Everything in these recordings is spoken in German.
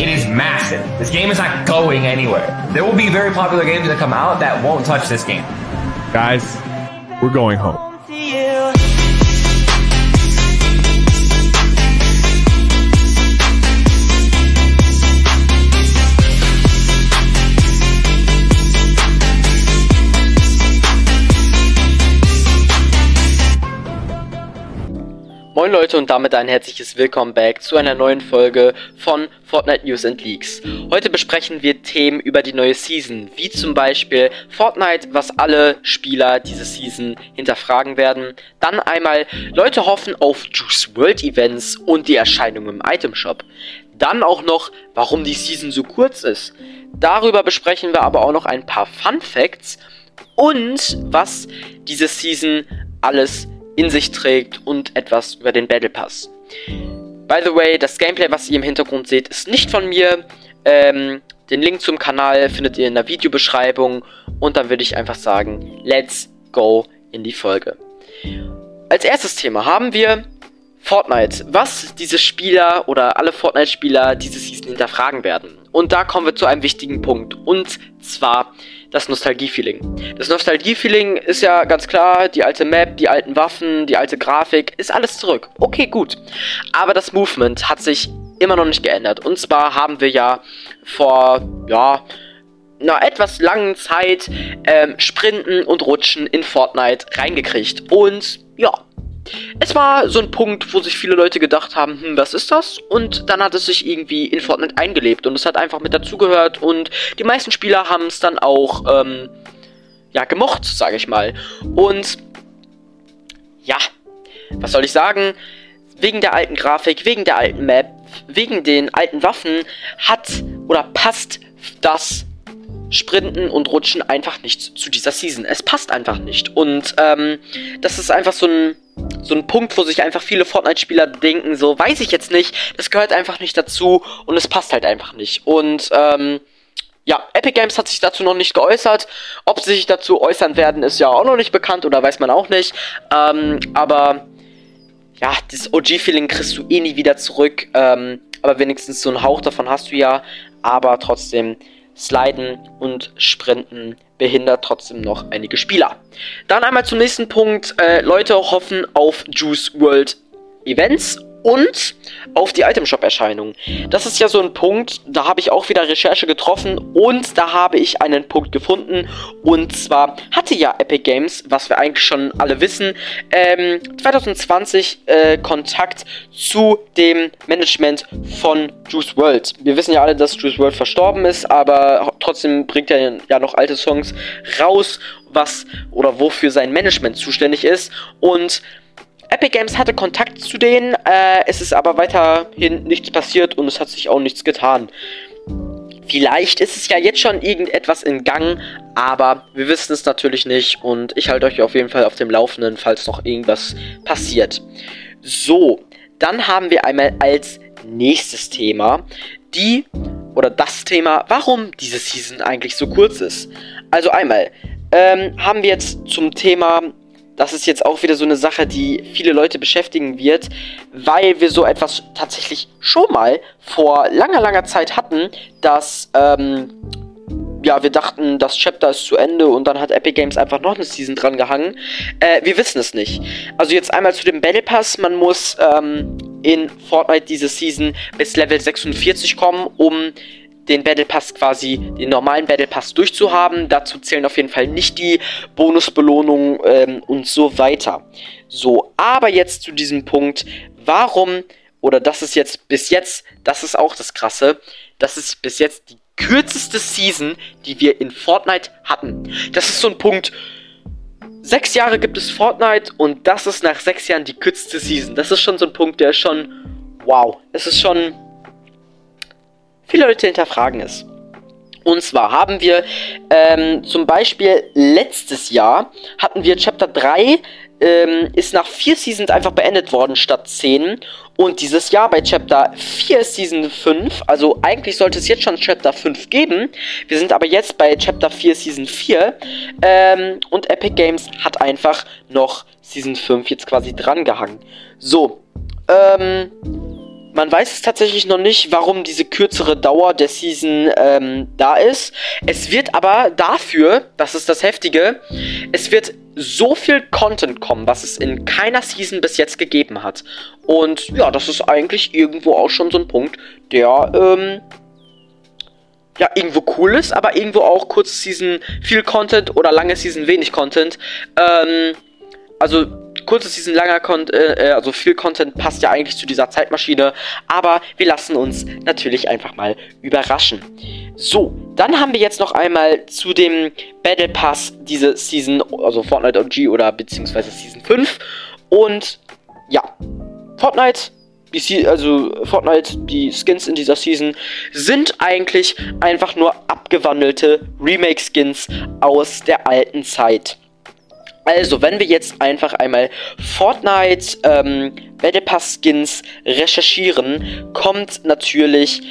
it is massive. This game is not going anywhere. There will be very popular games that come out that won't touch this game. Guys, we're going home. Leute und damit ein herzliches Willkommen back zu einer neuen Folge von Fortnite News and Leaks. Heute besprechen wir Themen über die neue Season, wie zum Beispiel Fortnite, was alle Spieler diese Season hinterfragen werden. Dann einmal Leute hoffen auf Juice World Events und die Erscheinung im Item Shop. Dann auch noch, warum die Season so kurz ist. Darüber besprechen wir aber auch noch ein paar Fun Facts und was diese Season alles in sich trägt und etwas über den Battle Pass. By the way, das Gameplay, was ihr im Hintergrund seht, ist nicht von mir. Ähm, den Link zum Kanal findet ihr in der Videobeschreibung. Und dann würde ich einfach sagen, let's go in die Folge. Als erstes Thema haben wir Fortnite, was diese Spieler oder alle Fortnite-Spieler diese Season hinterfragen werden. Und da kommen wir zu einem wichtigen Punkt. Und zwar das Nostalgie-Feeling. Das Nostalgie-Feeling ist ja ganz klar, die alte Map, die alten Waffen, die alte Grafik, ist alles zurück. Okay, gut. Aber das Movement hat sich immer noch nicht geändert. Und zwar haben wir ja vor, ja, einer etwas langen Zeit ähm, Sprinten und Rutschen in Fortnite reingekriegt. Und ja, es war so ein Punkt, wo sich viele Leute gedacht haben, hm, was ist das? Und dann hat es sich irgendwie in Fortnite eingelebt und es hat einfach mit dazugehört und die meisten Spieler haben es dann auch, ähm, ja, gemocht, sage ich mal. Und ja, was soll ich sagen? Wegen der alten Grafik, wegen der alten Map, wegen den alten Waffen hat oder passt das Sprinten und Rutschen einfach nicht zu dieser Season. Es passt einfach nicht. Und ähm, das ist einfach so ein, so ein Punkt, wo sich einfach viele Fortnite-Spieler denken, so weiß ich jetzt nicht, das gehört einfach nicht dazu und es passt halt einfach nicht. Und ähm, ja, Epic Games hat sich dazu noch nicht geäußert. Ob sie sich dazu äußern werden, ist ja auch noch nicht bekannt oder weiß man auch nicht. Ähm, aber ja, das OG-Feeling kriegst du eh nie wieder zurück. Ähm, aber wenigstens so einen Hauch davon hast du ja. Aber trotzdem, Sliden und Sprinten behindert trotzdem noch einige Spieler. Dann einmal zum nächsten Punkt. Äh, Leute hoffen auf Juice World Events und auf die Item Shop Erscheinung. Das ist ja so ein Punkt, da habe ich auch wieder Recherche getroffen und da habe ich einen Punkt gefunden und zwar hatte ja Epic Games, was wir eigentlich schon alle wissen, ähm, 2020 äh, Kontakt zu dem Management von Juice World. Wir wissen ja alle, dass Juice World verstorben ist, aber trotzdem bringt er ja noch alte Songs raus, was oder wofür sein Management zuständig ist und Epic Games hatte Kontakt zu denen, äh, es ist aber weiterhin nichts passiert und es hat sich auch nichts getan. Vielleicht ist es ja jetzt schon irgendetwas in Gang, aber wir wissen es natürlich nicht und ich halte euch auf jeden Fall auf dem Laufenden, falls noch irgendwas passiert. So, dann haben wir einmal als nächstes Thema die oder das Thema, warum diese Season eigentlich so kurz ist. Also einmal ähm, haben wir jetzt zum Thema das ist jetzt auch wieder so eine Sache, die viele Leute beschäftigen wird, weil wir so etwas tatsächlich schon mal vor langer, langer Zeit hatten, dass, ähm, ja, wir dachten, das Chapter ist zu Ende und dann hat Epic Games einfach noch eine Season dran gehangen. Äh, wir wissen es nicht. Also jetzt einmal zu dem Battle Pass. Man muss ähm, in Fortnite diese Season bis Level 46 kommen, um den Battle Pass quasi, den normalen Battle Pass durchzuhaben. Dazu zählen auf jeden Fall nicht die Bonusbelohnungen ähm, und so weiter. So, aber jetzt zu diesem Punkt, warum, oder das ist jetzt bis jetzt, das ist auch das Krasse, das ist bis jetzt die kürzeste Season, die wir in Fortnite hatten. Das ist so ein Punkt, sechs Jahre gibt es Fortnite und das ist nach sechs Jahren die kürzeste Season. Das ist schon so ein Punkt, der ist schon, wow, es ist schon viele Leute hinterfragen es. Und zwar haben wir ähm, zum Beispiel letztes Jahr hatten wir Chapter 3 ähm, ist nach 4 Seasons einfach beendet worden statt 10. Und dieses Jahr bei Chapter 4 ist Season 5. Also eigentlich sollte es jetzt schon Chapter 5 geben. Wir sind aber jetzt bei Chapter 4 Season 4. Ähm, und Epic Games hat einfach noch Season 5 jetzt quasi drangehangen. So. Ähm man weiß es tatsächlich noch nicht, warum diese kürzere Dauer der Season ähm, da ist. Es wird aber dafür, das ist das Heftige, es wird so viel Content kommen, was es in keiner Season bis jetzt gegeben hat. Und ja, das ist eigentlich irgendwo auch schon so ein Punkt, der ähm, ja, irgendwo cool ist, aber irgendwo auch kurze Season viel Content oder lange Season wenig Content. Ähm, also kurze Season, langer Content, äh, äh, also viel Content passt ja eigentlich zu dieser Zeitmaschine, aber wir lassen uns natürlich einfach mal überraschen. So, dann haben wir jetzt noch einmal zu dem Battle Pass diese Season, also Fortnite OG oder beziehungsweise Season 5 und ja, Fortnite die, also Fortnite, die Skins in dieser Season, sind eigentlich einfach nur abgewandelte Remake-Skins aus der alten Zeit. Also, wenn wir jetzt einfach einmal Fortnite ähm, Battle Pass Skins recherchieren, kommt natürlich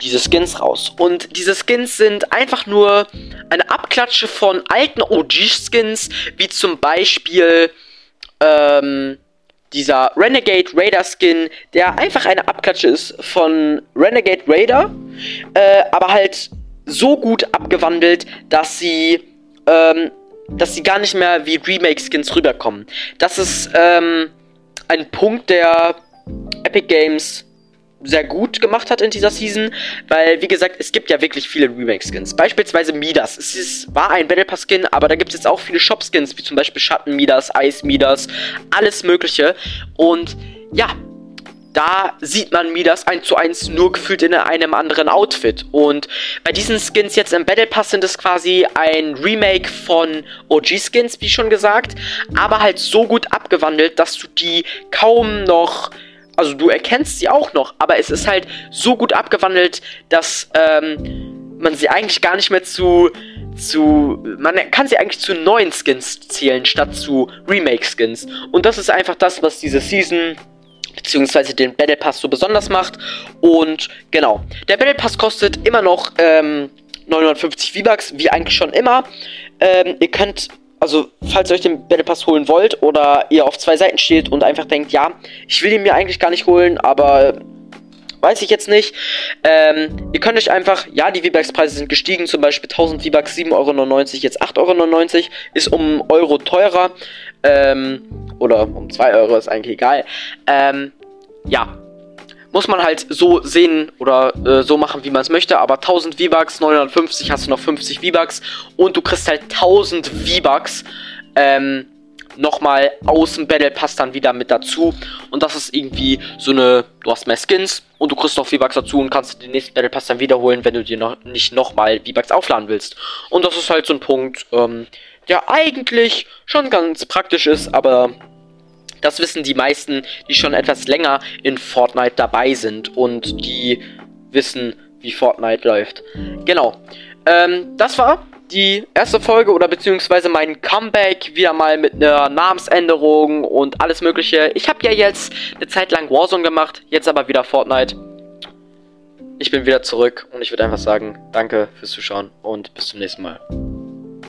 diese Skins raus. Und diese Skins sind einfach nur eine Abklatsche von alten OG-Skins, wie zum Beispiel ähm, dieser Renegade Raider Skin, der einfach eine Abklatsche ist von Renegade Raider, äh, aber halt so gut abgewandelt, dass sie, ähm, dass sie gar nicht mehr wie Remake-Skins rüberkommen. Das ist ähm, ein Punkt, der Epic Games sehr gut gemacht hat in dieser Season, weil, wie gesagt, es gibt ja wirklich viele Remake-Skins. Beispielsweise Midas. Es ist, war ein Battle Pass-Skin, aber da gibt es jetzt auch viele Shop-Skins, wie zum Beispiel Schatten Midas, Eis Midas, alles Mögliche. Und ja, da sieht man Midas 1 zu 1 nur gefühlt in einem anderen Outfit. Und bei diesen Skins jetzt im Battle Pass sind es quasi ein Remake von OG-Skins, wie schon gesagt, aber halt so gut abgewandelt, dass du die kaum noch also du erkennst sie auch noch, aber es ist halt so gut abgewandelt, dass ähm, man sie eigentlich gar nicht mehr zu zu man kann sie eigentlich zu neuen Skins zählen statt zu Remake Skins und das ist einfach das, was diese Season beziehungsweise den Battle Pass so besonders macht und genau der Battle Pass kostet immer noch ähm, 950 V-Bucks wie eigentlich schon immer. Ähm, ihr könnt also falls ihr euch den Battle Pass holen wollt oder ihr auf zwei Seiten steht und einfach denkt, ja, ich will ihn mir eigentlich gar nicht holen, aber weiß ich jetzt nicht. Ähm, ihr könnt euch einfach, ja, die V-Bucks-Preise sind gestiegen, zum Beispiel 1000 V-Bucks 7,99 Euro, jetzt 8,99 Euro, ist um Euro teurer. Ähm, oder um 2 Euro, ist eigentlich egal. Ähm, ja, muss man halt so sehen oder äh, so machen, wie man es möchte. Aber 1000 V-Bucks, 950 hast du noch 50 V-Bucks und du kriegst halt 1000 V-Bucks ähm, nochmal aus dem Battle Pass dann wieder mit dazu. Und das ist irgendwie so eine, du hast mehr Skins und du kriegst noch V-Bucks dazu und kannst den nächsten Battle Pass dann wiederholen, wenn du dir noch nicht nochmal V-Bucks aufladen willst. Und das ist halt so ein Punkt, ähm, der eigentlich schon ganz praktisch ist, aber das wissen die meisten, die schon etwas länger in Fortnite dabei sind und die wissen, wie Fortnite läuft. Genau. Ähm, das war die erste Folge oder beziehungsweise mein Comeback wieder mal mit einer Namensänderung und alles mögliche. Ich habe ja jetzt eine Zeit lang Warzone gemacht, jetzt aber wieder Fortnite. Ich bin wieder zurück und ich würde einfach sagen, danke fürs Zuschauen und bis zum nächsten Mal.